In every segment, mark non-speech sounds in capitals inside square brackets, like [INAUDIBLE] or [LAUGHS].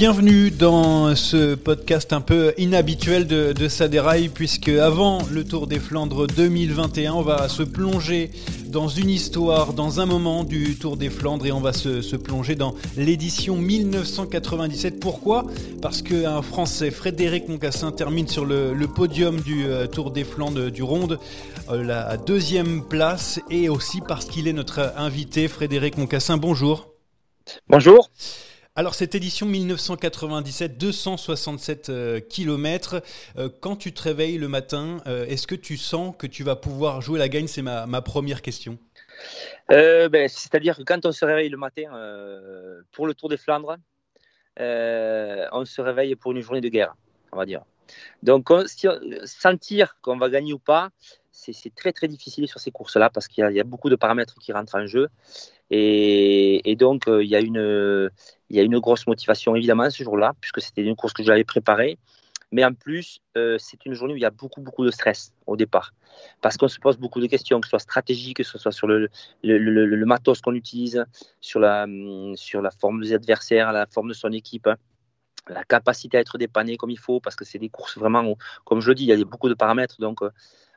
Bienvenue dans ce podcast un peu inhabituel de, de Saderail puisque avant le Tour des Flandres 2021, on va se plonger dans une histoire, dans un moment du Tour des Flandres et on va se, plonger dans l'édition 1997. Pourquoi? Parce qu'un Français, Frédéric Moncassin, termine sur le, podium du euh, Tour des Flandres du Ronde, euh, la deuxième place et aussi parce qu'il est notre invité, Frédéric Moncassin. Bonjour. Bonjour. Alors cette édition 1997, 267 km. quand tu te réveilles le matin, euh, est-ce que tu sens que tu vas pouvoir jouer la gagne? C'est ma, première question. Euh, ben, C'est-à-dire que quand on se réveille le matin euh, pour le Tour des Flandres, on se réveille pour une journée de guerre, on va dire. Donc on, sentir qu'on va gagner ou pas, c'est très très difficile sur ces courses-là parce qu'il y, a beaucoup de paramètres qui rentrent en jeu. Et, donc, euh, il, y a une, il y a une grosse motivation évidemment ce jour-là, puisque c'était une course que j'avais préparée. Mais en plus, euh, c'est une journée où il y a beaucoup, beaucoup de stress au départ. Parce qu'on se pose beaucoup de questions, que ce soit stratégique, que ce soit sur le, le matos qu'on utilise, sur la, sur la forme des adversaires, la forme de son équipe, la capacité à être dépanné comme il faut, parce que c'est des courses vraiment, où, comme je le dis, il y a beaucoup de paramètres. Donc, euh,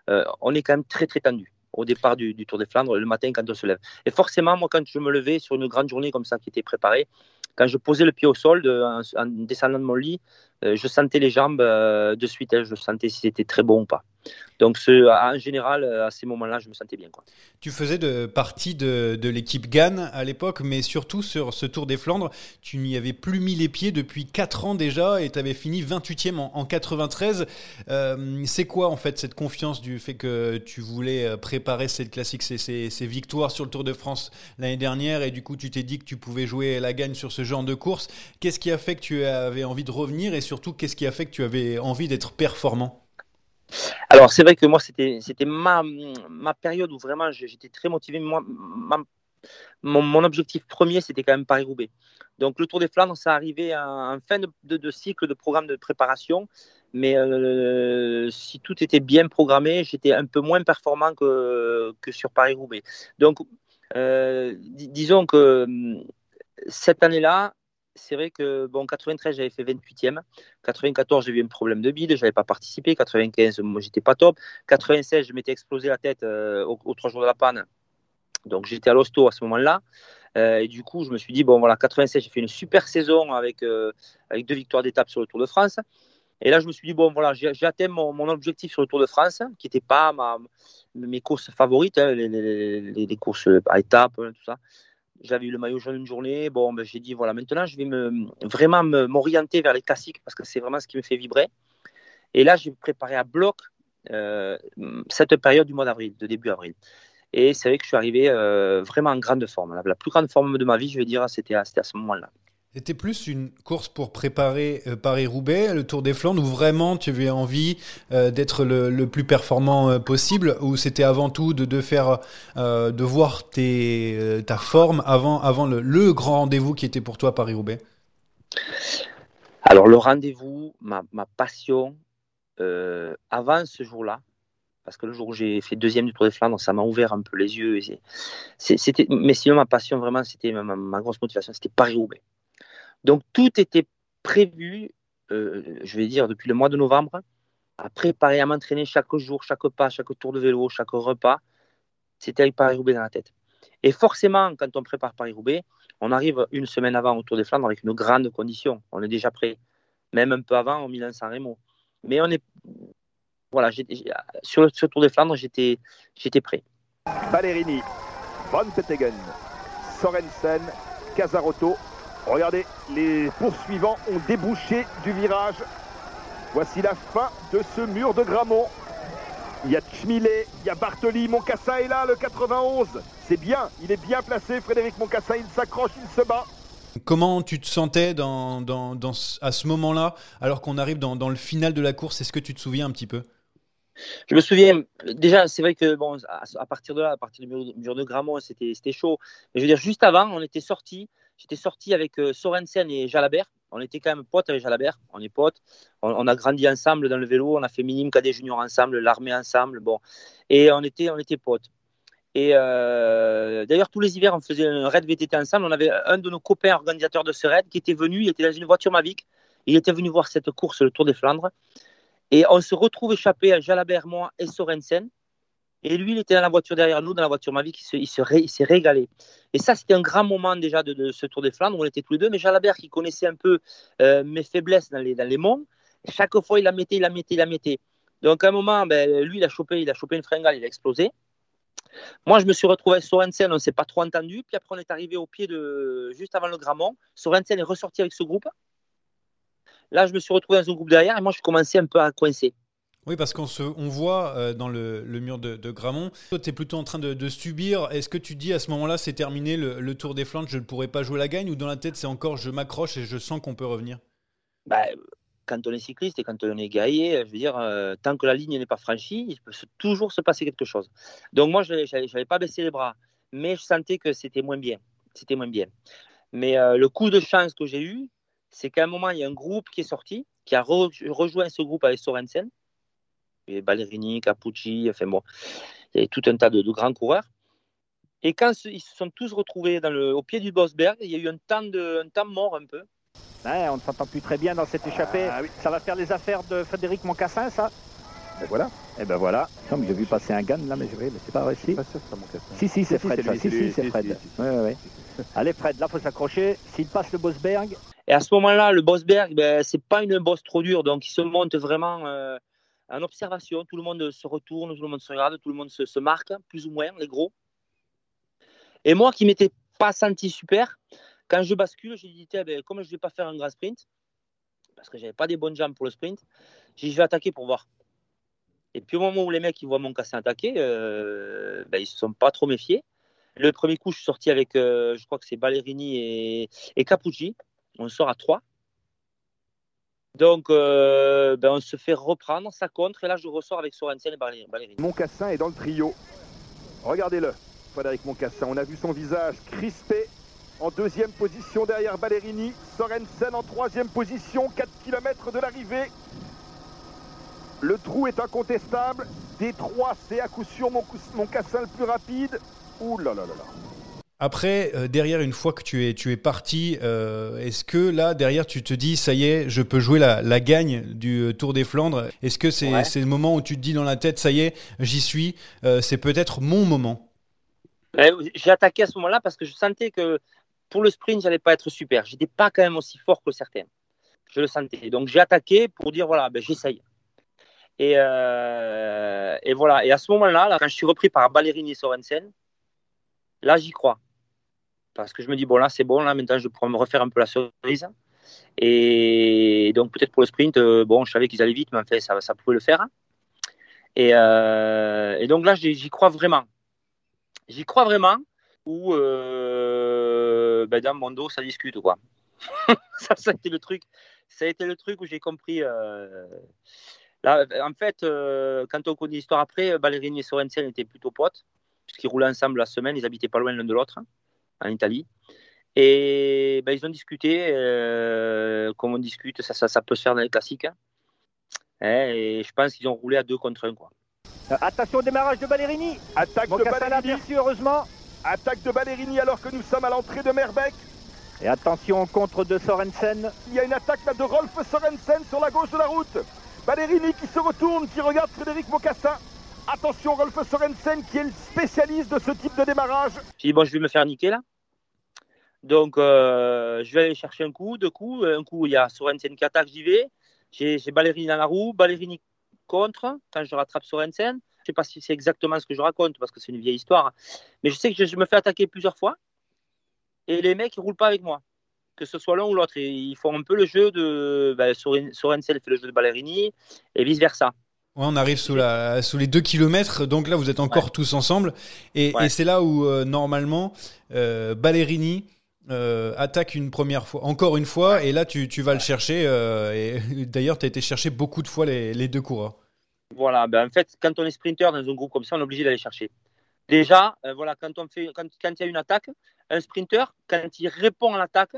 on est quand même très, très tendu au départ du, Tour des Flandres, le matin quand on se lève. Et forcément, moi, quand je me levais sur une grande journée comme ça qui était préparée, quand je posais le pied au sol de, en, en, descendant de mon lit, euh, je sentais les jambes euh, de suite, hein, je sentais si c'était très bon ou pas. Donc, ce, en général, à ces moments-là, je me sentais bien. Tu faisais partie de, l'équipe Gann à l'époque, mais surtout sur ce Tour des Flandres, tu n'y avais plus mis les pieds depuis 4 ans déjà et tu avais fini 28e en, en 93. Euh, c'est quoi en fait cette confiance du fait que tu voulais préparer cette classique, ces, ces, ces victoires sur le Tour de France l'année dernière et du coup tu t'es dit que tu pouvais jouer la gagne sur ce genre de course Qu'est-ce qui a fait que tu avais envie de revenir et surtout qu'est-ce qui a fait que tu avais envie d'être performant? Alors c'est vrai que moi c'était ma, ma période où vraiment j'étais très motivé. Moi, mon, objectif premier c'était quand même Paris Roubaix. Donc le Tour des Flandres ça arrivait en, fin de, cycle de programme de préparation, mais euh, si tout était bien programmé, j'étais un peu moins performant que, que sur Paris Roubaix. Donc euh, dis, disons que cette année-là, c'est vrai que bon 93 j'avais fait 28e 94 j'ai eu un problème de bide j'avais pas participé. 95 moi j'étais pas top. 96 je m'étais explosé la tête euh, aux, trois jours de la panne. Donc j'étais à l'hosto à ce moment-là. Euh, et du coup je me suis dit bon voilà 96 j'ai fait une super saison avec euh, avec deux victoires d'étape sur le Tour de France. Et là je me suis dit bon voilà j'ai atteint mon, objectif sur le Tour de France qui n'était pas mes courses favorites hein, les, les, courses à étapes tout ça j'avais eu le maillot jaune une journée. Bon, ben, j'ai dit, voilà, maintenant, je vais me, vraiment m'orienter vers les classiques parce que c'est vraiment ce qui me fait vibrer. Et là, j'ai préparé à bloc euh, cette période du mois d'avril, de début avril. Et c'est vrai que je suis arrivé euh, vraiment en grande forme. La, plus grande forme de ma vie, je vais dire, c'était à ce moment-là. C'était plus une course pour préparer euh, Paris-Roubaix, le Tour des Flandres, où vraiment tu avais envie euh, d'être le, plus performant euh, possible, ou c'était avant tout de, faire, de voir ta forme avant, le, grand rendez-vous qui était pour toi Paris-Roubaix? Alors le rendez-vous, ma, passion, avant ce jour-là, parce que le jour où j'ai fait deuxième du Tour des Flandres, ça m'a ouvert un peu les yeux. Mais sinon ma passion vraiment, c'était ma, ma grosse motivation, c'était Paris-Roubaix. Donc tout était prévu je vais dire, depuis le mois de novembre, à préparer, à m'entraîner chaque jour, chaque pas, chaque tour de vélo, chaque repas. C'était Paris-Roubaix dans la tête. Et forcément, quand on prépare Paris-Roubaix, on arrive une semaine avant au Tour des Flandres avec une grande condition. On est déjà prêt. Même un peu avant, au Milan-San Remo. Mais on est. Voilà, sur ce Tour des Flandres, j'étais prêt. Ballerini, Von Sorensen, Casarotto. Regardez, les poursuivants ont débouché du virage. Voici la fin de ce mur de Gramont. Il y a Chmilé, il y a Bartoli, Moncassa est là, le 91. C'est bien, il est bien placé, Frédéric Moncassa, il s'accroche, il se bat. Comment tu te sentais dans, à ce moment-là, alors qu'on arrive dans, le final de la course? Est-ce que tu te souviens un petit peu? Je me souviens, déjà, c'est vrai que bon, à, partir de là, à partir du mur, de Gramont, c'était chaud. Mais je veux dire, juste avant, on était sorti. J'étais sorti avec euh, Sorensen et Jalabert. On était quand même potes avec Jalabert. On est potes. On, a grandi ensemble dans le vélo. On a fait minime cadet junior ensemble, l'armée ensemble. Bon, et on était, on était potes. Et euh, d'ailleurs, tous les hivers, on faisait un raid VTT ensemble. On avait un de nos copains organisateurs de ce raid qui était venu. Il était dans une voiture Mavic. Il était venu voir cette course, le Tour des Flandres. Et on se retrouve échappé à Jalabert, moi et Sorensen. Et lui, il était dans la voiture derrière nous, dans la voiture Mavic, il, s'est régalé. Et ça, c'était un grand moment déjà de, ce Tour des Flandres, où on était tous les deux. Mais Jalabert, qui connaissait un peu euh, mes faiblesses dans les, dans les monts, chaque fois, il la mettait, il la mettait, il la mettait. Donc à un moment, ben, lui, il a chopé, il a chopé une fringale, il a explosé. Moi, je me suis retrouvé avec Sorensen, on ne s'est pas trop entendu. Puis après, on est arrivé au pied de, juste avant le Gramont. Sorensen est ressorti avec ce groupe. Là, je me suis retrouvé dans un groupe derrière et moi, je commençais un peu à coincer. Oui, parce qu'on on voit euh, dans le, mur de, Gramont, toi, tu es plutôt en train de, subir. Est-ce que tu dis à ce moment-là, c'est terminé le, Tour des Flandres, je ne pourrais pas jouer la gagne Ou dans la tête, c'est encore je m'accroche et je sens qu'on peut revenir? Bah, Quand on est cycliste et quand on est gaillé, je veux dire, euh, tant que la ligne n'est pas franchie, il peut toujours se passer quelque chose. Donc moi, je n'avais pas baissé les bras, mais je sentais que c'était moins bien. C'était moins bien. Mais euh, le coup de chance que j'ai eu, c'est qu'à un moment, il y a un groupe qui est sorti, qui a rejoint ce groupe avec Sorensen et Ballerini, Capucci, enfin bon, il y avait tout un tas de, grands coureurs. Et quand ils se sont tous retrouvés dans le, au pied du Bosberg, il y a eu un temps, de, un temps mort un peu. on ne s'entend plus très bien dans cette échappée. Ah ça va faire les affaires de Frédéric Moncassin, ça? Et voilà. Et ben voilà. Comme j'ai vu passer un gun là, mais, mais c'est pas vrai. Si, si, si c'est Fred. Si, si, c'est Fred. Allez, Fred, là, faut s'accrocher. S'il passe le Bosberg. Et à ce moment-là, le Bosberg, ben, c'est pas une bosse trop dure, donc il se monte vraiment. Euh, en observation, tout le monde se retourne, tout le monde se regarde, tout le monde se, marque, plus ou moins, les gros. Et moi qui m'étais pas senti super, quand je bascule, j'ai dit, ben, comme je ne vais pas faire un grand sprint, parce que j'avais pas des bonnes jambes pour le sprint, je vais attaquer pour voir. Et puis au moment où les mecs ils voient mon cassin attaquer, euh, ben, ils se sont pas trop méfiés. Le premier coup, je suis sorti avec, euh, je crois que c'est Ballerini et, Capucci. On sort à 3. Donc, euh, ben, on se fait reprendre, ça contre, et là je ressors avec Sorensen et Ballerini. Moncassin est dans le trio. Regardez-le, Frédéric Moncassin. On a vu son visage crispé en deuxième position derrière Ballerini. Sorensen en troisième position, 4 km de l'arrivée. Le trou est incontestable. Des trois, c'est à coup sûr Moncassin le plus rapide. Ouh là là là là. Après, euh, derrière, une fois que tu es, tu es parti, euh, est-ce que là, derrière, tu te dis, ça y est, je peux jouer la, gagne du euh, Tour des Flandres? Est-ce que c'est le moment où tu te dis dans la tête, ça y est, j'y suis, c'est peut-être mon moment? J'ai attaqué à ce moment-là parce que je sentais que pour le sprint, j'allais pas être super. J'étais pas quand même aussi fort que certains. Je le sentais. Donc j'ai attaqué pour dire, voilà, ben, j'essaye. Et, et, voilà. Et à ce moment-là, là, quand je suis repris par Ballerini et Sorensen, là, j'y crois. Parce que je me dis, bon, là, c'est bon, là, maintenant, je pourrais me refaire un peu la cerise. Et donc, peut-être pour le sprint, euh, bon, je savais qu'ils allaient vite, mais en fait, ça, pouvait le faire. Et, euh, donc là, j'y crois vraiment. J'y crois vraiment, ou euh, ben, dans mon dos, ça discute, quoi. [LAUGHS] ça, a été le truc. Ça a été le truc où j'ai compris. Là, en fait, quand on connaît l'histoire après, Ballerini et Sorensen étaient plutôt potes, puisqu'ils roulaient ensemble la semaine, ils habitaient pas loin l'un de l'autre en Italie. Et ben, ils ont discuté, euh, comme on discute, ça, ça, ça, peut se faire dans les classiques. Hein. Hein, et je pense qu'ils ont roulé à deux contre un. Quoi. Euh, attention au démarrage de Ballerini. Attaque de Ballerini. heureusement. Attaque de Ballerini alors que nous sommes à l'entrée de Merbeck. Et attention contre de Sorensen. Il y a une attaque là de Rolf Sorensen sur la gauche de la route. Valérini qui se retourne, qui regarde Frédéric Mocassin. Attention, Rolf Sorensen qui est le spécialiste de ce type de démarrage. J'ai dit, bon, je vais me faire niquer là. Donc, euh, je vais aller chercher un coup, deux coups. Un coup, il y a Sorensen qui attaque, j'y vais. J'ai Ballerini dans la roue, Ballerini contre quand je rattrape Sorensen. Je ne sais pas si c'est exactement ce que je raconte parce que c'est une vieille histoire. Mais je sais que je, me fais attaquer plusieurs fois. Et les mecs, ils roulent pas avec moi. Que ce soit l'un ou l'autre. Ils font un peu le jeu de. Ben, Sorensen fait le jeu de Ballerini et vice-versa. on arrive sous, la, sous les 2 km, donc là vous êtes encore tous ensemble. Et, c'est là où euh, normalement euh, Ballerini euh, attaque une première fois, encore une fois, et là tu, tu vas le chercher. Euh, et [LAUGHS] d'ailleurs, tu as été chercher beaucoup de fois les, les deux coureurs. Voilà, ben en fait, quand on est sprinter dans un groupe comme ça, on est obligé d'aller chercher. Déjà, euh, voilà, quand on fait, quand, quand, il y a une attaque, un sprinter, quand il répond à l'attaque,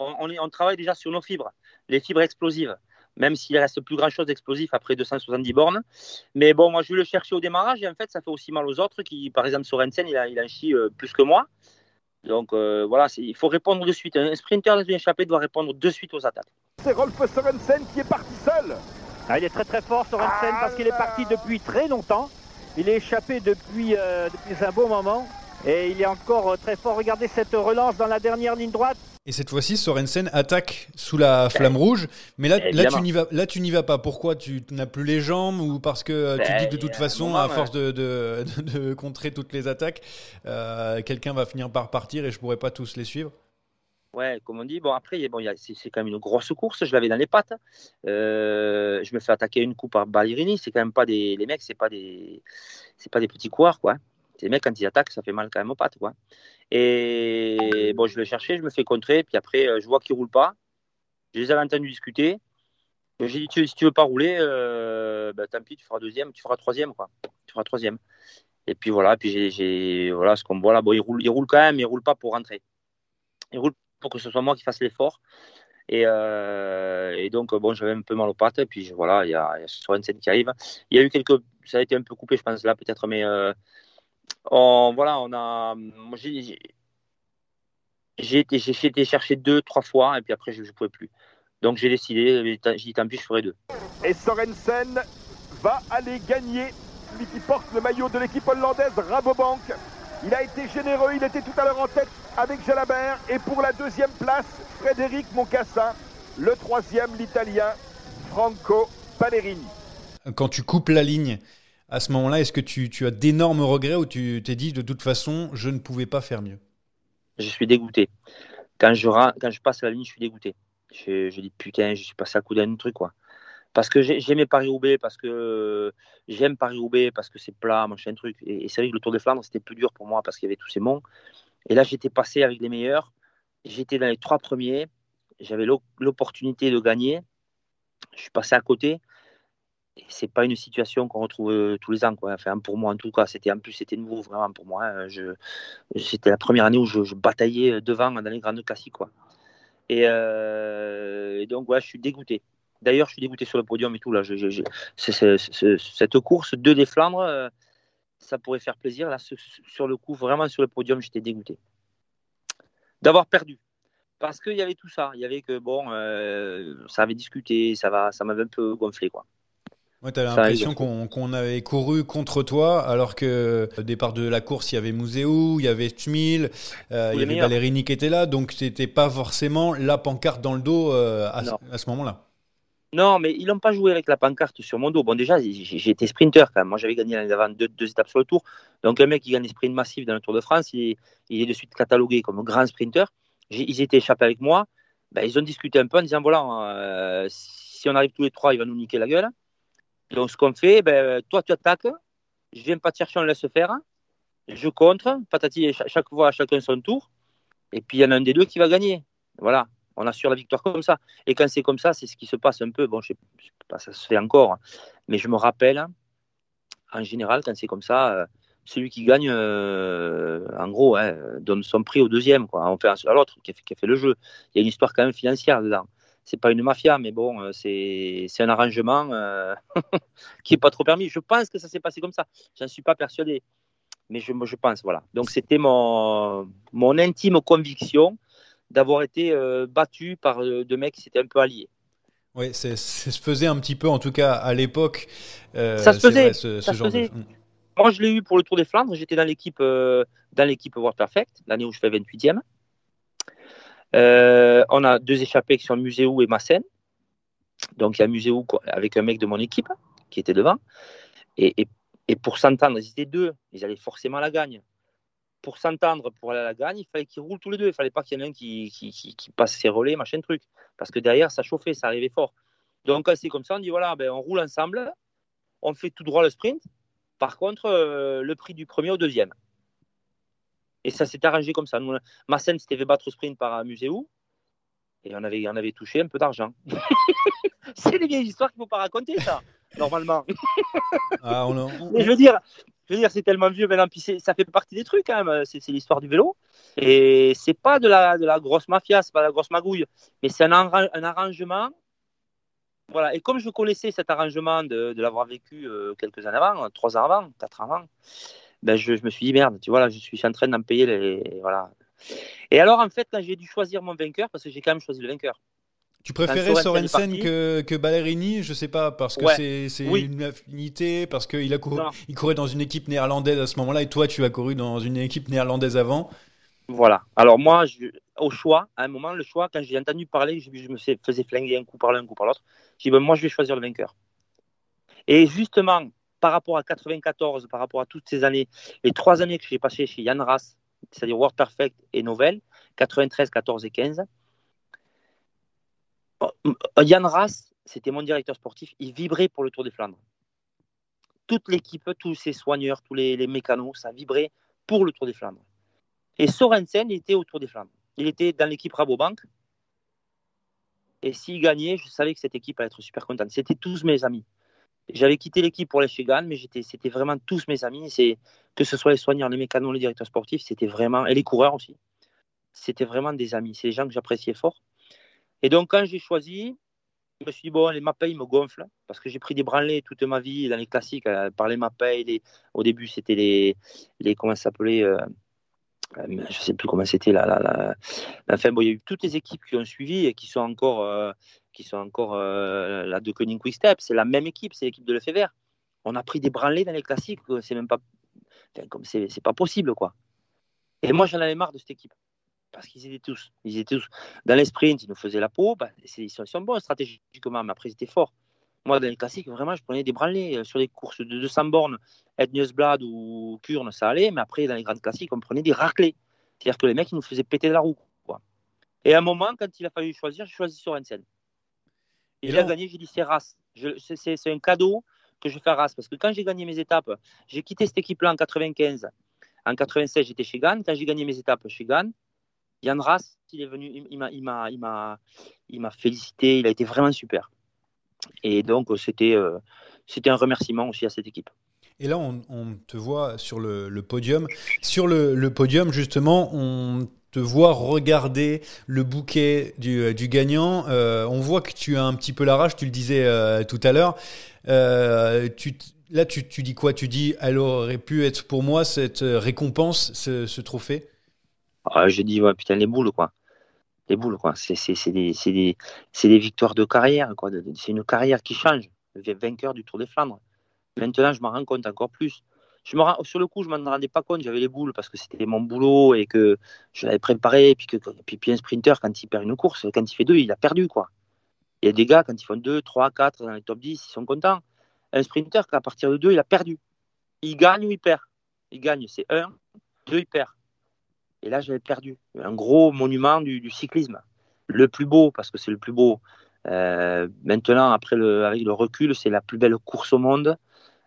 on, on, travaille déjà sur nos fibres, les fibres explosives, même s'il reste plus grand chose d'explosif après 270 bornes. Mais bon, moi, je vais le chercher au démarrage et en fait, ça fait aussi mal aux autres qui, par exemple, Sorensen, il a, il a un chi plus que moi. Donc euh, voilà, il faut répondre de suite. Un sprinter dans une échappée doit répondre de suite aux attaques. C'est Rolf Sorensen qui est parti seul. Ah, il est très très fort Sorensen parce qu'il est parti depuis très longtemps. Il est échappé depuis, euh, depuis un beau moment et il est encore euh, très fort. Regardez cette relance dans la dernière ligne droite. Et cette fois-ci, Sorensen attaque sous la flamme rouge. Mais là, là tu n'y vas, là, tu n'y vas pas. Pourquoi? Tu n'as plus les jambes ou parce que tu dis que de toute façon, à force de, de, de, contrer toutes les attaques, euh, quelqu'un va finir par partir et je pourrais pas tous les suivre Ouais, comme on dit. Bon, après, bon, c'est quand même une grosse course. Je l'avais dans les pattes. Euh, je me fais attaquer une coup par Ballerini. C'est quand même pas des. Les mecs, c'est pas des. C'est pas des petits coureurs, quoi. Les mecs, quand ils attaquent, ça fait mal quand même aux pattes, quoi. Et bon, je vais chercher, je me fais contrer, puis après, euh, je vois qu'ils ne roulent pas. Je les avais entendus discuter. J'ai dit, si tu veux pas rouler, euh, bah, tant pis, tu feras deuxième, tu feras troisième, quoi. Tu feras troisième. Et puis voilà, puis j'ai, voilà, ce qu'on voit là, bon, ils roulent, quand même, ils roulent pas pour rentrer. Ils roulent pour que ce soit moi qui fasse l'effort. Et, euh, donc, bon, j'avais un peu mal aux pattes. Et puis voilà, il y a, y a qui arrive. Il y a eu quelques. Ça a été un peu coupé, je pense, là, peut-être, mais on, voilà, on a. J'ai été, été chercher deux, trois fois, et puis après, je ne pouvais plus. Donc j'ai décidé, j'ai dit tant pis, je ferai deux. Et Sorensen va aller gagner, lui qui porte le maillot de l'équipe hollandaise Rabobank. Il a été généreux, il était tout à l'heure en tête avec Jalabert. Et pour la deuxième place, Frédéric Moncassin. Le troisième, l'Italien Franco Pallerini. Quand tu coupes la ligne à ce moment-là, est-ce que tu, as d'énormes regrets ou tu t'es dit de toute façon, je ne pouvais pas faire mieux? Je suis dégoûté. Quand je, passe la ligne, je suis dégoûté. Je, dis putain, je suis passé à coup d'un truc quoi. Parce que j'aimais Paris-Roubaix, parce que j'aime Paris-Roubaix, parce que c'est plat, machin truc. Et, c'est vrai que le Tour des Flandres, c'était plus dur pour moi parce qu'il y avait tous ces monts. Et là, j'étais passé avec les meilleurs. J'étais dans les trois premiers. J'avais l'opportunité de gagner. Je suis passé à côté c'est pas une situation qu'on retrouve euh, tous les ans quoi. Enfin pour moi en tout cas, c'était en plus c'était nouveau vraiment pour moi. Hein. Je, c'était la première année où je, bataillais devant dans les grandes classiques quoi. Euh, et, donc ouais, je suis dégoûté. D'ailleurs, je suis dégoûté sur le podium et tout là. cette course de des Flandres, euh, ça pourrait faire plaisir là sur le coup. Vraiment sur le podium, j'étais dégoûté d'avoir perdu parce qu'il y avait tout ça. Il y avait que bon, ça avait discuté, ça va, ça m'avait un peu gonflé quoi. Ouais, tu l'impression qu'on avait couru contre toi, alors que au départ de la course, il y avait Mouzeou, il y avait Tchmil, euh, il y avait Ballerini qui était là, donc c'était pas forcément la pancarte dans le dos euh, à, ce moment-là. Non, mais ils n'ont pas joué avec la pancarte sur mon dos. Bon, déjà, j'étais sprinter quand même. Moi, j'avais gagné avant deux, deux, étapes sur le tour. Donc, un mec qui gagne des sprints massifs dans le Tour de France, il, est de suite catalogué comme grand sprinter. Ils étaient échappés avec moi. Ben, ils ont discuté un peu en disant voilà, euh, si on arrive tous les trois, il va nous niquer la gueule. Donc, ce qu'on fait, ben, toi, tu attaques, je viens pas te chercher, on laisse faire, je contre, patati, chaque fois, chacun son tour, et puis il y en a un des deux qui va gagner. Voilà, on assure la victoire comme ça. Et quand c'est comme ça, c'est ce qui se passe un peu. Bon, je sais pas, ça se fait encore, mais je me rappelle, en général, quand c'est comme ça, euh, celui qui gagne, euh, en gros, hein, donne son prix au deuxième, quoi. On fait à l'autre qui, a fait le jeu. Il y a une histoire quand même financière dedans c'est pas une mafia, mais bon, euh, c'est un arrangement euh, [LAUGHS] qui est pas trop permis. Je pense que ça s'est passé comme ça. J'en suis pas persuadé, mais je, je pense, voilà. Donc c'était mon, mon intime conviction d'avoir été euh, battu par euh, deux mecs qui s'étaient un peu alliés. Oui, ça se faisait un petit peu, en tout cas à l'époque. ça se faisait. ce, ce genre De... Moi, je l'ai eu pour le Tour des Flandres. J'étais dans l'équipe dans l'équipe World Perfect, l'année où je fais 28e. On a deux échappés qui sont Muséou et Massen. Donc, il y a Muséou avec un mec de mon équipe qui était devant. Et, pour s'entendre, ils étaient deux. Ils allaient forcément la gagne pour s'entendre, pour aller à la gagne, il fallait qu'ils roulent tous les deux. Il fallait pas qu'il y en ait un qui, qui, passe ses relais, machin truc. Parce que derrière, ça chauffait, ça arrivait fort. Donc, c'est comme ça, on dit voilà, ben, on roule ensemble, on fait tout droit le sprint. Par contre, euh, le prix du premier au deuxième. Et ça s'est arrangé comme ça. Nous, Massen s'était fait battre au sprint par Muséou. Et on avait, on avait touché un peu d'argent. [LAUGHS] c'est des vieilles histoires qu'il ne faut pas raconter, ça, normalement. [LAUGHS] Ah, [LAUGHS] Mais je veux dire, je veux dire, c'est tellement vieux maintenant, puis ça fait partie des trucs quand même. C'est l'histoire du vélo. Et c'est pas de la, de la grosse mafia, c'est pas de la grosse magouille, mais c'est un, un, arrangement. Voilà. Et comme je connaissais cet arrangement de, de l'avoir vécu euh, quelques années avant, trois ans avant, quatre ans avant, ben je, je, me suis dit merde, tu vois, là, je suis en train d'en payer les. Voilà. Et alors, en fait, quand j'ai dû choisir mon vainqueur, parce que j'ai quand même choisi le vainqueur, tu préférais Sorensen que, que Ballerini? Je sais pas, parce que c'est une affinité, parce qu'il a couru, il courait dans une équipe néerlandaise à ce moment-là, et toi, tu as couru dans une équipe néerlandaise avant. Voilà. Alors moi, au choix, à un moment, le choix, quand j'ai entendu parler, je, me faisais flinguer un coup par l'un, un coup par l'autre. J'ai dit, ben, moi, je vais choisir le vainqueur. Et justement, par rapport à 94, par rapport à toutes ces années, les trois années que j'ai passées chez Yann Ras, c'est-à-dire World Perfect et Novel, 93, 14 et 15, Yann Ras, c'était mon directeur sportif, il vibrait pour le Tour des Flandres. Toute l'équipe, tous ses soigneurs, tous les, mécanos, ça vibrait pour le Tour des Flandres. Et Sorensen était au Tour des Flandres. Il était dans l'équipe Rabobank. Et s'il gagnait, je savais que cette équipe allait être super contente. C'était tous mes amis. J'avais quitté l'équipe pour les Chegan, mais c'était vraiment tous mes amis. C'est que ce soit les soigneurs, les mécanos, les directeurs sportifs, c'était vraiment et les coureurs aussi. C'était vraiment des amis. C'est des gens que j'appréciais fort. Et donc, quand j'ai choisi, je me suis dit, bon, les Mapei me gonflent, parce que j'ai pris des branlés toute ma vie dans les classiques, euh, par les Mapei. Au début, c'était les. Comment ça s'appelait euh, euh, Je ne sais plus comment c'était. Là, Enfin, bon, il y a eu toutes les équipes qui ont suivi et qui sont encore, qui sont encore là de Koenig Quick Step. C'est la même équipe, c'est l'équipe de Lefebvre. On a pris des branlés dans les classiques, c'est même pas. comme c'est pas possible, quoi. Et moi, j'en avais marre de cette équipe parce qu'ils étaient tous, ils étaient tous dans les sprints, ils nous faisaient la peau. Bah, ils, sont, bons stratégiquement, mais après ils étaient forts. Moi, dans les classiques, vraiment, je prenais des branlés euh, sur les courses de 200 bornes, Blad ou Kurn, ça allait, mais après, dans les grandes classiques, on prenait des raclés. C'est-à-dire que les mecs, ils nous faisaient péter de la roue. Et à un moment, quand il a fallu choisir, j'ai choisi Sorensen. Et, il a gagné, j'ai dit c'est Ras. C'est un cadeau que je fais à Ras. Parce que quand j'ai gagné mes étapes, j'ai quitté cette équipe-là en 95. En 96, j'étais chez Gann. Quand j'ai gagné mes étapes chez Gann, Yann Ras, il est venu, il m'a, félicité. Il a été vraiment super. Et donc c'était, euh, c'était un remerciement aussi à cette équipe. Et là, on, te voit sur le, podium. Sur le, podium, justement, on te voit regarder le bouquet du, euh, gagnant. Euh, on voit que tu as un petit peu la rage, tu le disais tout à l'heure. là, tu, dis quoi? Tu dis, elle aurait pu être pour moi cette récompense, ce, trophée? Ah, je dis, ouais, putain, les boules, quoi. Les boules, quoi. C'est des, victoires de carrière, quoi. C'est une carrière qui change. Vainqueur du Tour des Flandres. Maintenant, je m'en rends compte encore plus. Sur le coup, je m'en rendais pas compte. J'avais les boules parce que c'était mon boulot et que je l'avais préparé. Et puis, que, un sprinter, quand il perd une course, quand il fait deux, il a perdu, quoi. Il y a des gars, quand ils font deux, trois, quatre dans les top 10, ils sont contents. Un sprinter, à partir de deux, il a perdu. Il gagne ou il perd? Il gagne, c'est un. Deux, il perd. Et là, j'avais perdu. Un gros monument du, cyclisme. Le plus beau, parce que c'est le plus beau. Euh, maintenant, après avec le recul, c'est la plus belle course au monde.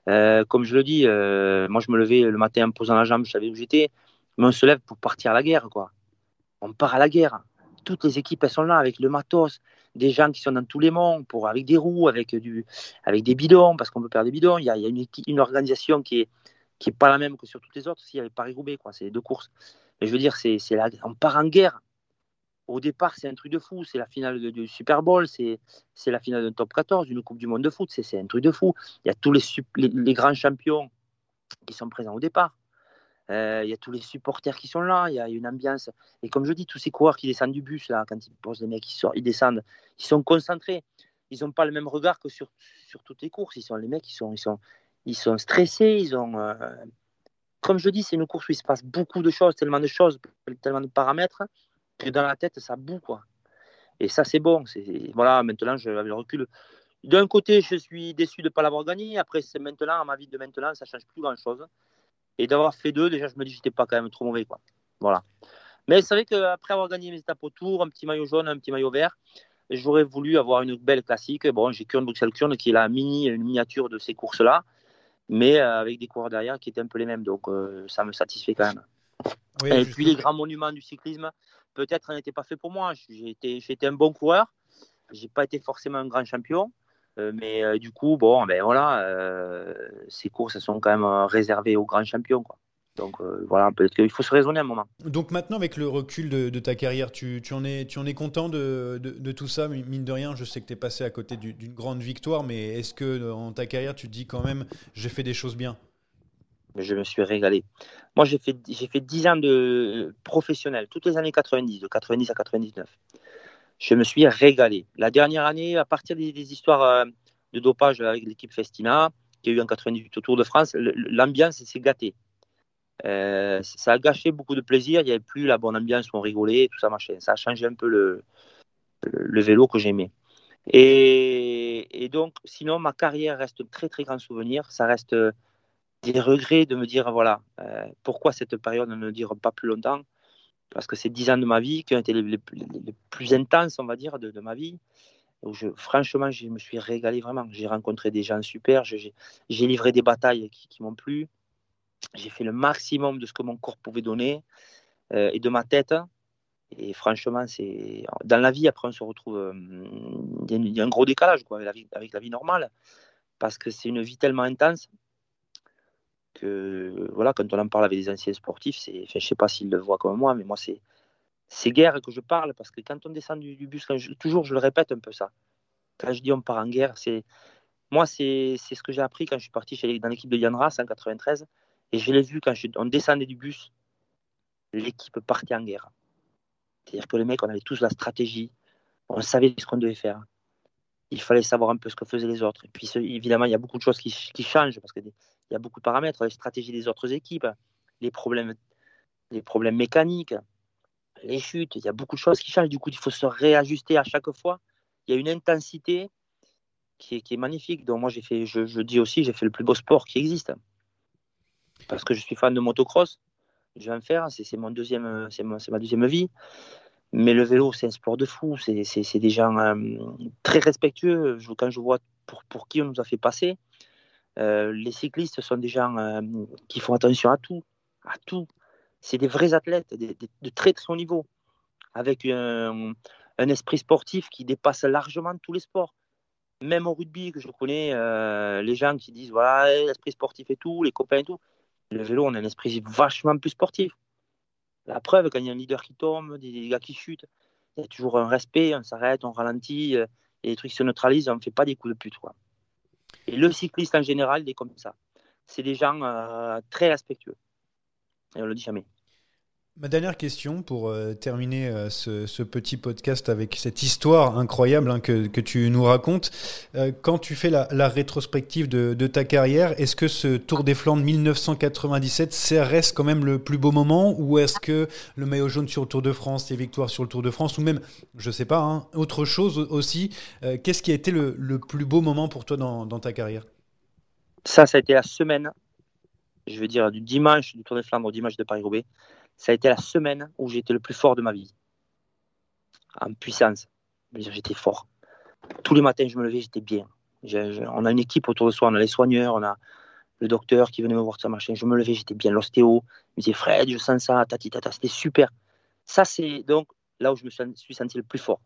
Euh, comme je le dis, euh, moi, je me levais le matin en posant la jambe, je savais où j'étais. Mais on se lève pour partir à la guerre, quoi. On part à la guerre. Toutes les équipes, sont là avec le matos, des gens qui sont dans tous les pour, avec des roues, avec, du, avec des bidons, parce qu'on peut perdre des bidons. Il y a, une, organisation qui est, qui est pas la même que sur toutes les autres. Il y avait Paris-Roubaix, quoi. C'est les deux courses. Mais je veux dire, c'est, c'est on part en guerre. Au départ, c'est un truc de fou. C'est la finale du Super Bowl, c'est, la finale d'un top 14, d'une Coupe du Monde de foot. C'est, un truc de fou. Il y a tous les, les, grands champions qui sont présents au départ. Euh, il y a tous les supporters qui sont là, il y a une ambiance. Et comme je dis, tous ces coureurs qui descendent du bus, là, quand ils posent les mecs ils descendent, ils sont concentrés. Ils n'ont pas le même regard que sur, sur toutes les courses. Ils sont les mecs, ils sont, ils sont, ils sont stressés. Ils ont, euh, comme je dis, c'est une course où il se passe beaucoup de choses, tellement de choses, tellement de paramètres, que dans la tête, ça boue, quoi. Et ça, c'est bon. C'est, voilà, maintenant, je, avec le recul, d'un côté, je suis déçu de ne pas l'avoir gagné. Après, c'est maintenant, à ma vie de maintenant, ça ne change plus grand-chose. Et d'avoir fait deux, déjà, je me dis que j'étais pas quand même trop mauvais. Quoi. Voilà. Mais c'est vrai qu'après avoir gagné mes étapes autour, un petit maillot jaune, un petit maillot vert, j'aurais voulu avoir une belle classique. Bon, j'ai Kurn Bruxelles Kurn qui est la mini, une miniature de ces courses-là, mais euh, avec des coureurs derrière qui étaient un peu les mêmes. Donc euh, ça me satisfait quand même. et puis les grands monuments du cyclisme, peut-être n'étaient pas faits pour moi. J'ai été, été, un bon coureur. J'ai pas été forcément un grand champion. Euh, mais euh, du coup, bon, ben voilà, euh, ces courses sont quand même réservées aux grands champions. Quoi. Donc voilà, peut-être qu'il faut se raisonner un moment. Donc maintenant, avec le recul de, ta carrière, tu, tu, en es, tu en es content de, de, tout ça? Mine de rien, je sais que tu es passé à côté d'une grande victoire, mais est-ce que dans ta carrière, tu te dis quand même, j'ai fait des choses bien? Je me suis régalé. Moi, j'ai fait, j'ai fait 10 ans de professionnel, toutes les années 90, de 90 à 99 je me suis régalé. La dernière année, à partir des, histoires euh, de dopage avec l'équipe Festina, qui a eu en 98 au Tour de France, l'ambiance s'est gâtée. Euh, ça a gâché beaucoup de plaisir. Il n'y avait plus la bonne ambiance où on rigolait, tout ça, machin. Ça a changé un peu le, le, vélo que j'aimais. Et, et, donc, sinon, ma carrière reste un très, très grand souvenir. Ça reste des regrets de me dire, voilà, euh, pourquoi cette période ne dure pas plus longtemps? Parce que c'est dix ans de ma vie qui ont été les, plus intenses, on va dire, de, ma vie. Où je, franchement, je me suis régalé vraiment. J'ai rencontré des gens super, j'ai livré des batailles qui, m'ont plu. J'ai fait le maximum de ce que mon corps pouvait donner euh, et de ma tête. Et franchement, c'est dans la vie, après, on se retrouve. Euh, il y, a un gros décalage quoi, avec la vie normale parce que c'est une vie tellement intense que voilà, quand on en parle avec des anciens sportifs, c'est, enfin, je sais pas s'ils le voient comme moi, mais moi c'est c'est guerre que je parle parce que quand on descend du, bus, toujours je le répète un peu ça. Quand je dis on part en guerre, c'est moi c'est, c'est ce que j'ai appris quand je suis parti chez, dans l'équipe de Yann Ras en 93 et je l'ai vu quand on descendait du bus, l'équipe partait en guerre. C'est-à-dire que les mecs, on avait tous la stratégie, on savait ce qu'on devait faire. Il fallait savoir un peu ce que faisaient les autres. Et puis évidemment, il y a beaucoup de choses qui changent parce que il y a beaucoup de paramètres, les stratégies des autres équipes, les problèmes, les problèmes mécaniques, les chutes, il y a beaucoup de choses qui changent. Du coup, il faut se réajuster à chaque fois. Il y a une intensité qui est, magnifique. Donc moi, j'ai fait, je, dis aussi, j'ai fait le plus beau sport qui existe. Parce que je suis fan de motocross, je vais en faire, c'est mon deuxième, c'est ma deuxième vie. Mais le vélo, c'est un sport de fou. C'est des gens euh, très respectueux. quand je vois pour qui on nous a fait passer, euh, les cyclistes sont des gens euh, qui font attention à tout, à tout. C'est des vrais athlètes de très très haut niveau, avec un, esprit sportif qui dépasse largement tous les sports. Même au rugby que je connais, euh, les gens qui disent voilà l'esprit sportif et tout, les copains et tout. Le vélo, on a un esprit vachement plus sportif. La preuve, quand il y a un leader qui tombe, des, gars qui chutent, il y a toujours un respect, on s'arrête, on ralentit, et les trucs se neutralisent, on ne fait pas des coups de pute. Quoi. Et le cycliste en général, est comme ça. C'est des gens euh, très respectueux. Et on le dit jamais. Ma dernière question pour euh, terminer euh, ce, petit podcast avec cette histoire incroyable hein, que, tu nous racontes. quand tu fais la, rétrospective de, ta carrière, est-ce que ce Tour des Flandres 1997, ça reste quand même le plus beau moment ou est-ce que le maillot jaune sur le Tour de France, les victoires sur le Tour de France ou même, je sais pas, hein, autre chose aussi, qu'est-ce qui a été le, plus beau moment pour toi dans, dans ta carrière? Ça, ça a été la semaine, je veux dire, du dimanche du Tour des Flandres au dimanche de Paris-Roubaix ça a été la semaine où j'étais le plus fort de ma vie. En puissance. J'étais fort. Tous les matins, je me levais, j'étais bien. on a une équipe autour de soi, on a les soigneurs, on a le docteur qui venait me voir, ça machin. Je me levais, j'étais bien. L'ostéo me disait, Fred, je sens ça, tati, tata, c'était super. Ça, c'est donc là où je me suis senti le plus fort.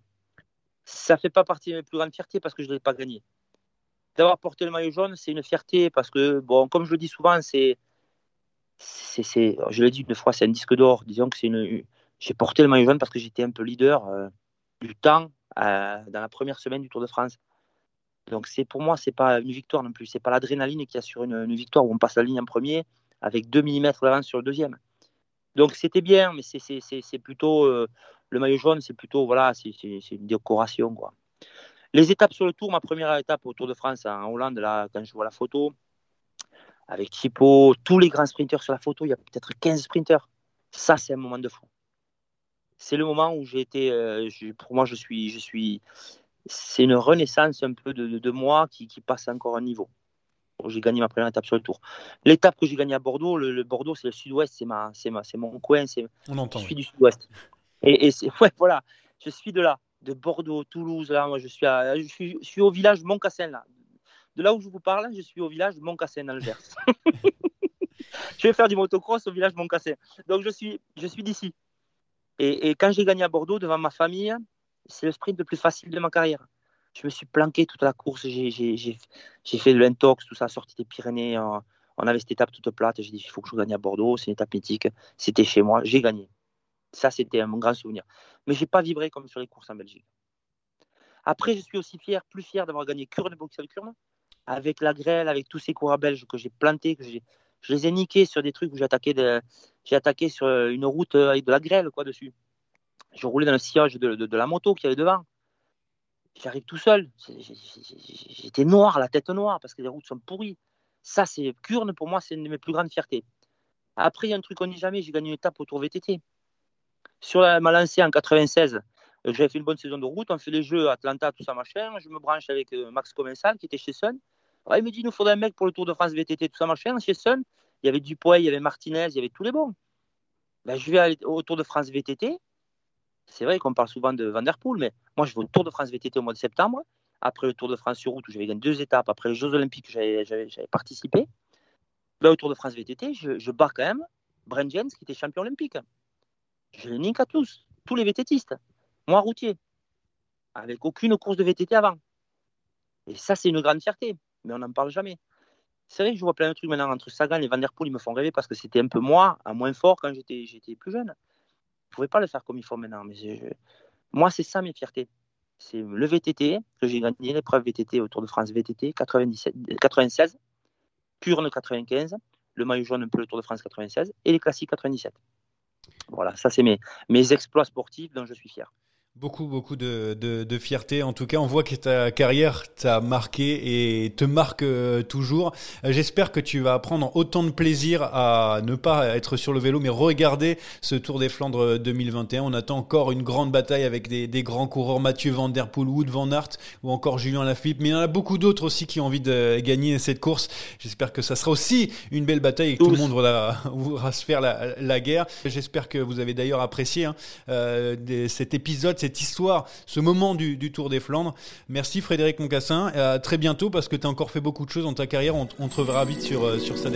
Ça fait pas partie de mes plus grandes fiertés parce que je ne l'ai pas gagné. D'avoir porté le maillot jaune, c'est une fierté parce que, bon, comme je le dis souvent, c'est je l'ai dit une fois, c'est un disque d'or. Disons que c'est une. J'ai porté le maillot jaune parce que j'étais un peu leader euh, du temps euh, dans la première semaine du Tour de France. Donc c'est pour moi, c'est pas une victoire non plus. C'est pas l'adrénaline qui assure une, une, victoire où on passe la ligne en premier avec 2 mm d'avance sur le deuxième. Donc c'était bien, mais c'est plutôt euh, le maillot jaune, c'est plutôt voilà, c'est une décoration quoi. Les étapes sur le tour, ma première étape au Tour de France en Hollande, là, quand je vois la photo, avec Thibaut, tous les grands sprinteurs sur la photo, il y a peut-être 15 sprinteurs. Ça, c'est un moment de fou. C'est le moment où j'ai été, euh, pour moi, je suis, je suis, c'est une renaissance un peu de, moi qui, passe encore un niveau. J'ai gagné ma première étape sur le tour. L'étape que j'ai gagnée à Bordeaux, le, Bordeaux, c'est le sud-ouest, c'est ma, c'est ma, c'est mon coin, c'est. On entend. Je suis du sud-ouest. Et, et ouais, voilà, je suis de là de Bordeaux, Toulouse. Là, moi, je suis, je suis, au village Montcassin. Là. De là où je vous parle, je suis au village de Montcassin, dans le Gers. je vais faire du motocross au village Montcassin. Donc, je suis, je suis d'ici. Et, quand j'ai gagné à Bordeaux devant ma famille, c'est le sprint le plus facile de ma carrière. Je me suis planqué toute la course. J'ai fait de l'intox, tout ça, sorti des Pyrénées. On avait cette étape toute plate. J'ai dit, il faut que je gagne à Bordeaux. C'est une étape mythique. C'était chez moi. J'ai gagné. Ça, c'était mon grand souvenir. Mais je n'ai pas vibré comme sur les courses en Belgique. Après, je suis aussi fier, plus fier d'avoir gagné Curne, Bruxelles Curne, avec la grêle, avec tous ces coureurs belges que j'ai plantés, que je les ai niqués sur des trucs où j'ai attaqué, sur une route avec de la grêle quoi dessus. Je roulais dans le sillage de, la moto qui avait devant. J'arrive tout seul. J'étais noir, la tête noire, parce que les routes sont pourries. Ça, c'est Curne, pour moi, c'est une de mes plus grandes fiertés. Après, il y a un truc qu'on dit jamais, j'ai gagné une étape autour VTT sur ma lancée en 96, euh, j'avais fait une bonne saison de route, on fait les jeux Atlanta, tout ça machin. Je me branche avec euh, Max Comensal qui était chez Sun. Il me dit il nous faudrait un mec pour le Tour de France VTT, tout ça machin. Chez Sun, il y avait Dupoy, il y avait Martinez, il y avait tous les bons. Ben, je vais au Tour de France VTT. C'est vrai qu'on parle souvent de Vanderpool, mais moi je vais au Tour de France VTT au mois de septembre. Après le Tour de France sur route où j'avais gagné deux étapes, après les Jeux Olympiques j'avais participé. Ben, au Tour de France VTT, je, je bats quand même Brent Jens qui était champion olympique. Je les nique à tous, tous les VTTistes. Moi, routier, avec aucune course de VTT avant. Et ça, c'est une grande fierté, mais on n'en parle jamais. C'est vrai que je vois plein de trucs maintenant entre Sagan et Van Der Poel, ils me font rêver parce que c'était un peu moi, à moins fort quand j'étais, plus jeune. Je ne pouvais pas le faire comme il faut maintenant. Mais moi, c'est ça mes fiertés. C'est le VTT, que j'ai gagné l'épreuve VTT au Tour de France VTT 97, 96, Purne 95, le maillot jaune un peu le Tour de France 96 et les classiques 97. Voilà, ça c'est mes exploits sportifs dont je suis fier. Beaucoup, beaucoup de, de, fierté. En tout cas, on voit que ta carrière t'a marqué et te marque euh, toujours. Euh, j'espère que tu vas prendre autant de plaisir à ne pas être sur le vélo, mais regarder ce Tour des Flandres 2021. On attend encore une grande bataille avec des, des grands coureurs, Mathieu Van Der Poel, Wood Van Aert ou encore Julien Lafilippe. Mais il y en a beaucoup d'autres aussi qui ont envie de gagner cette course. J'espère que ça sera aussi une belle bataille et que tout le monde voudra, [LAUGHS] se faire la, la guerre. J'espère que vous avez d'ailleurs apprécié hein, euh, cet épisode cette histoire, ce moment du, Tour des Flandres. Merci Frédéric Moncassin. À très bientôt parce que tu as encore fait beaucoup de choses dans ta carrière. On, te reverra vite sur, euh, sur Stade